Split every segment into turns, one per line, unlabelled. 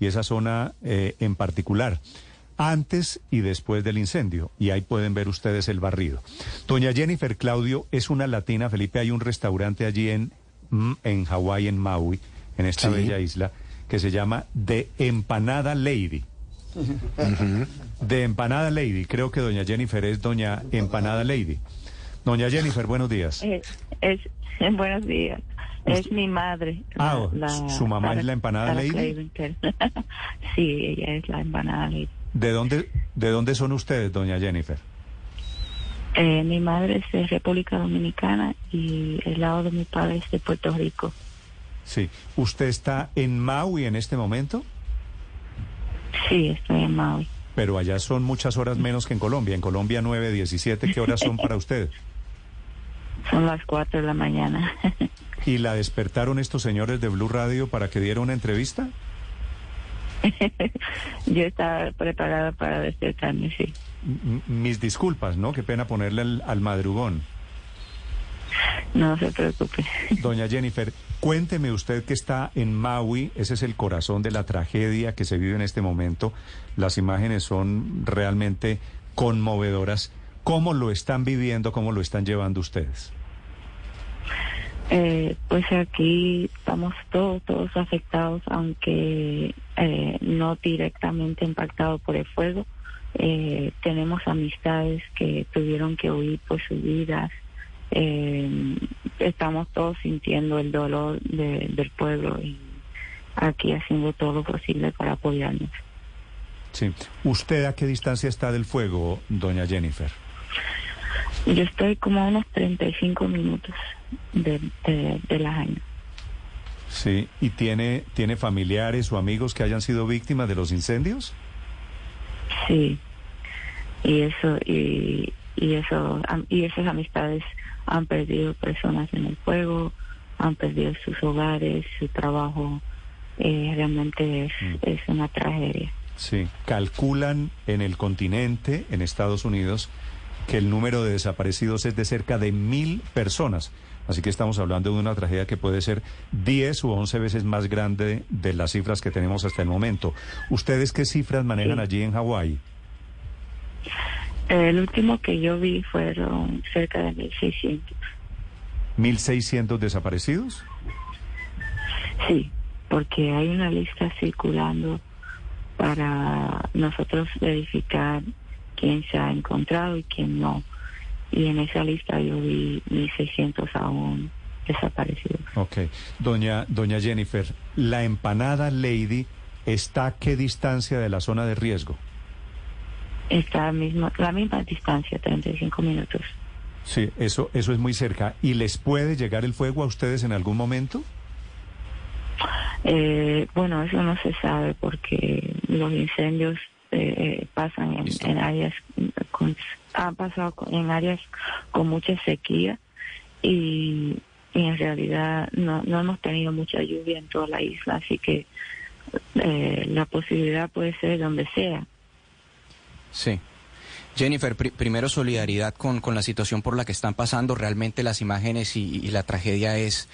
Y esa zona eh, en particular, antes y después del incendio. Y ahí pueden ver ustedes el barrido. Doña Jennifer Claudio es una latina. Felipe, hay un restaurante allí en, mm, en Hawái, en Maui, en esta
Sí.
bella isla, que se llama The Empanada Lady. De Empanada Lady. Creo que doña Jennifer es doña Empanada Lady. Doña Jennifer, buenos días.
Es, es- buenos días. Es mi madre.
Ah, ¿su mamá es la empanada
Sara
lady?
Clevenger. sí, ella es la empanada lady.
¿De dónde, ¿De dónde son ustedes, doña Jennifer?
Eh, mi madre es de República Dominicana y el lado de mi padre es de Puerto Rico.
Sí. ¿Usted está en Maui en este momento?
Sí, estoy en Maui.
Pero allá son muchas horas menos que en Colombia. En Colombia 9, 17. ¿Qué horas son para usted?
Son las 4 de la mañana.
¿Y la despertaron estos señores de Blue Radio para que diera una entrevista?
Yo estaba preparada para despertarme, sí.
M- mis disculpas, ¿no? Qué pena ponerle al, al madrugón.
No se preocupe.
Doña Jennifer, cuénteme usted que está en Maui, ese es el corazón de la tragedia que se vive en este momento. Las imágenes son realmente conmovedoras. ¿Cómo lo están viviendo? ¿Cómo lo están llevando ustedes?
Eh, pues aquí estamos todos, todos afectados, aunque eh, no directamente impactados por el fuego. Eh, tenemos amistades que tuvieron que huir por sus vidas. Eh, estamos todos sintiendo el dolor de- del pueblo y aquí haciendo todo lo posible para apoyarnos.
Sí. ¿Usted a qué distancia está del fuego, doña Jennifer?
Yo estoy como a unos 35 minutos de, de, de la Jaina.
Sí. ¿Y tiene, tiene familiares o amigos que hayan sido víctimas de los incendios?
Sí, y eso y, y eso y esas amistades han perdido personas en el fuego, han perdido sus hogares, su trabajo. Eh, realmente es,
Mm.
es una tragedia.
Sí. Calculan en el continente, en Estados Unidos, que el número de desaparecidos es de cerca de mil personas. Así que estamos hablando de una tragedia que puede ser 10 u 11 veces más grande de las cifras que tenemos hasta el momento. ¿Ustedes qué cifras manejan allí en Hawái?
El último que yo vi fueron cerca de 1.600.
¿1.600 desaparecidos?
Sí, porque hay una lista circulando para nosotros verificar quién se ha encontrado y quién no. Y en esa lista yo vi 1.600 aún desaparecidos.
Ok. Doña, doña Jennifer, ¿la empanada Lady está a qué distancia de la zona de riesgo?
Está mismo, la misma distancia, 35 minutos.
Sí, eso, eso es muy cerca. ¿Y les puede llegar el fuego a ustedes en algún momento?
Eh, bueno, eso no se sabe porque los incendios eh, eh, pasan en, áreas con, han pasado en áreas con mucha sequía y, y en realidad no, no hemos tenido mucha lluvia en toda la isla, así que eh, la posibilidad puede ser donde sea.
Sí. Jennifer, pri- primero solidaridad con, con la situación por la que están pasando. Realmente las imágenes y, y la tragedia es,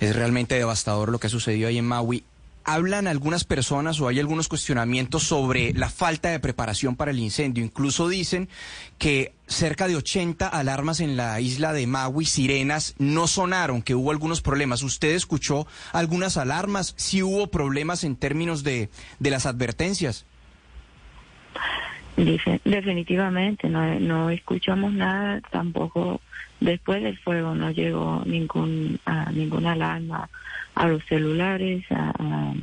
es realmente devastador lo que sucedió ahí en Maui. ¿Hablan algunas personas o hay algunos cuestionamientos sobre la falta de preparación para el incendio? Incluso dicen que cerca de 80 alarmas en la isla de Maui, sirenas, no sonaron, que hubo algunos problemas. ¿Usted escuchó algunas alarmas? ¿Sí hubo problemas en términos de, de las advertencias?
Dice, definitivamente, no, no escuchamos nada, tampoco después del fuego no llegó ningún a, ninguna alarma a los celulares, a-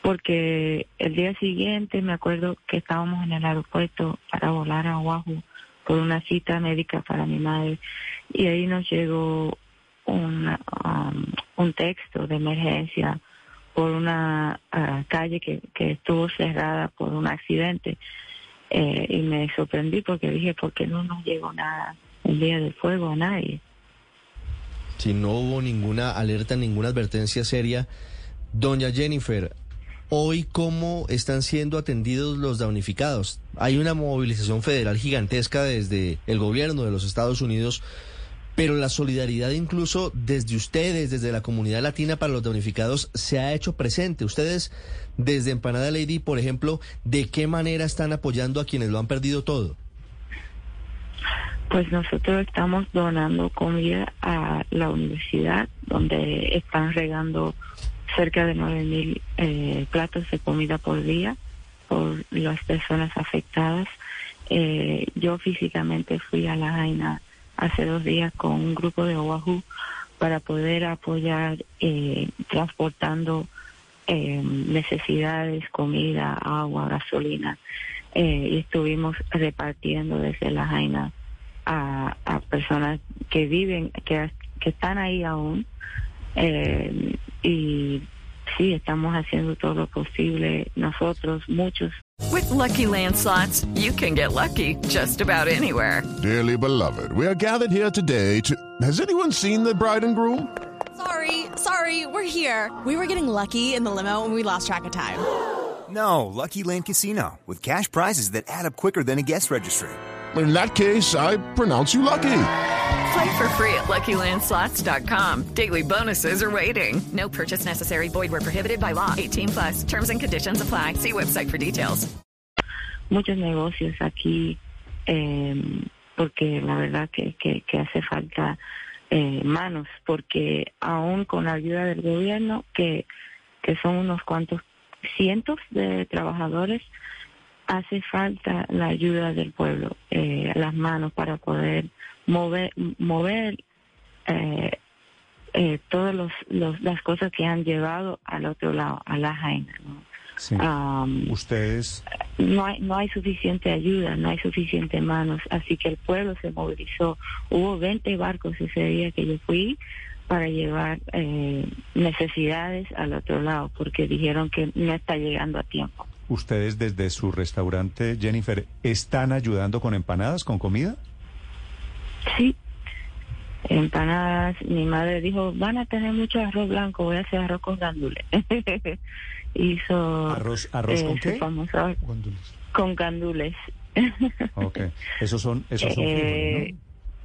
porque el día siguiente me acuerdo que estábamos en el aeropuerto para volar a Oahu por una cita médica para mi madre y ahí nos llegó un, um, un texto de emergencia por una ah, calle que, que estuvo cerrada por un accidente eh, y me sorprendí porque dije, ¿por qué no nos llegó nada el día del fuego a nadie?
Si no hubo ninguna alerta, ninguna advertencia seria. Doña Jennifer, hoy cómo están siendo atendidos los damnificados. Hay una movilización federal gigantesca desde el gobierno de los Estados Unidos, pero la solidaridad incluso desde ustedes, desde la comunidad latina para los damnificados, se ha hecho presente. Ustedes, desde Empanada Lady, por ejemplo, ¿de qué manera están apoyando a quienes lo han perdido todo?
Pues nosotros estamos donando comida a la universidad, donde están regando cerca de 9.000 eh, platos de comida por día por las personas afectadas. Eh, yo físicamente fui a La Jaina hace dos días con un grupo de Oahu para poder apoyar eh, transportando eh, necesidades, comida, agua, gasolina. Y estuvimos repartiendo desde La Jaina a, a personas que viven, que, que están ahí aún. Eh, y sí, estamos haciendo todo lo posible nosotros, muchos.
With Lucky Land slots, you can get lucky just about anywhere.
Dearly beloved, we are gathered here today to. Has anyone seen the bride and groom?
Sorry, sorry, we're here. We were getting lucky in the limo and we lost track of time.
No, Lucky Land Casino, with cash prizes that add up quicker than a guest registry.
In that case, I pronounce you lucky.
Play for free at LuckyLandSlots.com. Daily bonuses are waiting. No purchase necessary. Void where prohibited by law. 18 plus. Terms and conditions apply. See website for details.
muchos negocios aquí eh, porque la verdad que, que, que hace falta eh, manos porque aún con la ayuda del gobierno que, que son unos cuantos cientos de trabajadores hace falta la ayuda del pueblo eh, las manos para poder mover mover eh, eh, todas los, los, las cosas que han llevado al otro lado a la jaina ¿no?
Sí. Ustedes,
no hay, no hay suficiente ayuda, no hay suficiente manos, así que el pueblo se movilizó. Hubo 20 barcos ese día que yo fui para llevar eh, necesidades al otro lado, porque dijeron que no está llegando a tiempo.
Ustedes desde su restaurante, Jennifer, ¿están ayudando con empanadas, con comida?
Sí, empanadas, mi madre dijo, van a tener mucho arroz blanco, voy a hacer arroz con gandules. Hizo
¿Arroz, arroz con
eh, su
qué?
famoso- con gandules.
Ok, esos son, esos son
Eh,
frijoles, ¿no?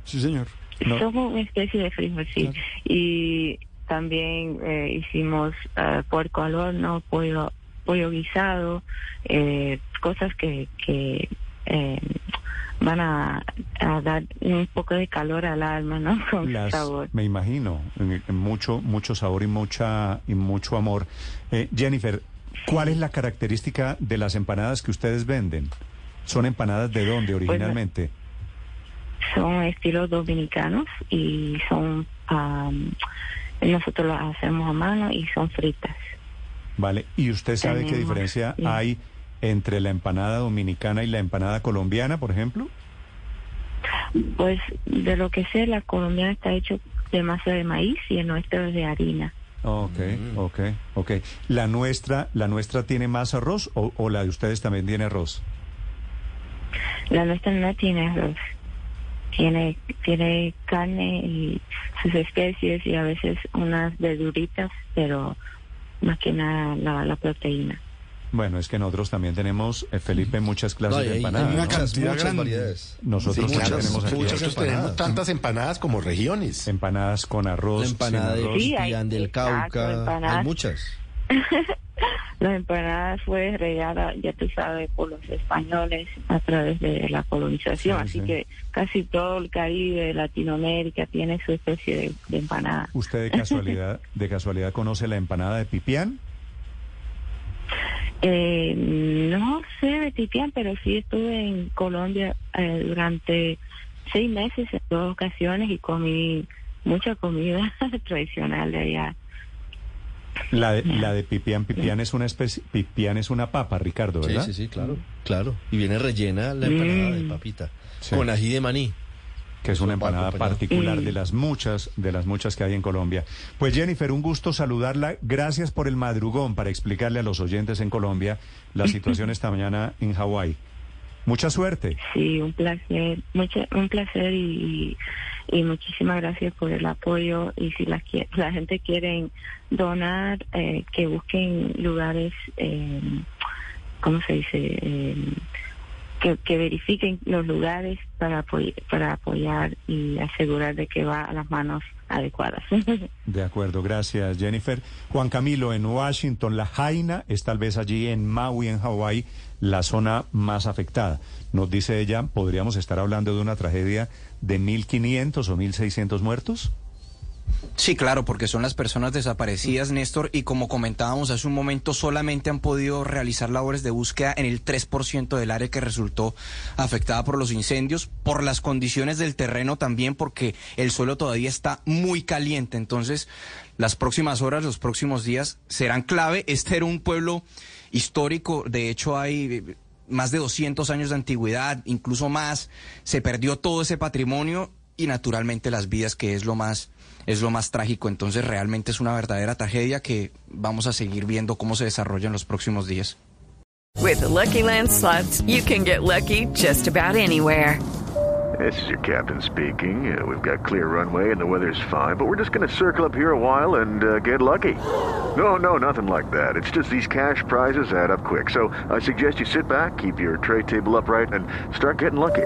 Sí, señor.
No.
Somos una especie de frijol, sí. Y también eh, hicimos eh, puerco al horno, pollo, pollo guisado, eh, cosas que, que eh, van a, a dar un poco de calor al alma, ¿no? Con
Las-
sabor.
Me imagino, mucho, mucho sabor y mucha y mucho amor. Eh, Jennifer, ¿cuál es la característica de las empanadas que ustedes venden? ¿Son empanadas de dónde originalmente?
Son estilos dominicanos y son, am, nosotros las hacemos a mano y son fritas.
Vale, ¿y usted sabe qué diferencia
sí.
hay entre la empanada dominicana y la empanada colombiana, por ejemplo?
Pues de lo que sé, la colombiana está hecho de masa de maíz y el nuestro es de harina.
Ok, ok, ok. ¿La nuestra, la nuestra tiene más arroz o, o la de ustedes también tiene arroz?
La nuestra no tiene arroz. Tiene, tiene carne y sus especies y a veces unas verduritas, pero más que nada la, la proteína.
Bueno, es que nosotros también tenemos, eh, Felipe, muchas clases
No, hay-
de
hay
empanadas.
una
¿no?
cantidad
muchas variedades.
Nosotros
Sí, muchas,
tenemos aquí
muchas
empanadas.
tenemos tantas empanadas como regiones.
Empanadas con arroz.
La empanada
sin
de.
Sí, hay-
del Cauca,
empanadas.
hay muchas.
La empanada fue regada, ya tú sabes, por los españoles a través de la colonización,
Sí,
así
sí.
que casi todo el Caribe, Latinoamérica tiene su especie de, de empanada.
¿Usted de casualidad, de casualidad conoce la empanada de pipián?
Eh, no sé de Tipián, pero sí estuve en Colombia eh, durante seis meses en dos ocasiones y comí mucha comida tradicional de allá.
La de, la de pipián, pipián es una especie, pipián es una papa, Ricardo,
Sí,
¿verdad?
sí, sí, claro. Claro. Y viene rellena la empanada de
Mm.
papita.
Sí.
Con ají de maní.
que es una empanada
acompañado.
particular
Mm.
de las muchas, de las muchas que hay en Colombia. Pues Jennifer, un gusto saludarla. Gracias por el madrugón para explicarle a los oyentes en Colombia la situación esta mañana en Hawái. Mucha suerte.
Sí, un placer, mucha, un placer y, y muchísimas gracias por el apoyo. Y si la, la gente quiere donar, eh, que busquen lugares, eh, ¿cómo se dice? Que, que verifiquen los lugares para, para apoyar y asegurar de que va a las manos adecuadas.
De acuerdo, gracias Jennifer. Juan Camilo, en Washington, la Jaina es tal vez allí en Maui, en Hawái, la zona más afectada. Nos dice ella, ¿podríamos estar hablando de una tragedia de 1.500 o 1.600 muertos?
Sí, claro, porque son las personas desaparecidas, Néstor, y como comentábamos hace un momento, solamente han podido realizar labores de búsqueda en el 3% del área que resultó afectada por los incendios, por las condiciones del terreno también, porque el suelo todavía está muy caliente. Entonces, las próximas horas, los próximos días serán clave. Este era un pueblo histórico, de hecho hay eh, más de 200 años de antigüedad, incluso más. Se perdió todo ese patrimonio y naturalmente las vidas, que es lo más es lo más trágico. Entonces realmente es una verdadera tragedia que vamos a seguir viendo cómo se desarrolla en los próximos días.
With the Lucky Land slots, you can get lucky just about anywhere.
This is your captain speaking. Uh, we've got clear runway and the weather's fine, but we're just going to circle up here a while and uh, get lucky. No, no, nothing like that. It's just these cash prizes add up quick. So I suggest you sit back, keep your tray table upright, and start getting lucky.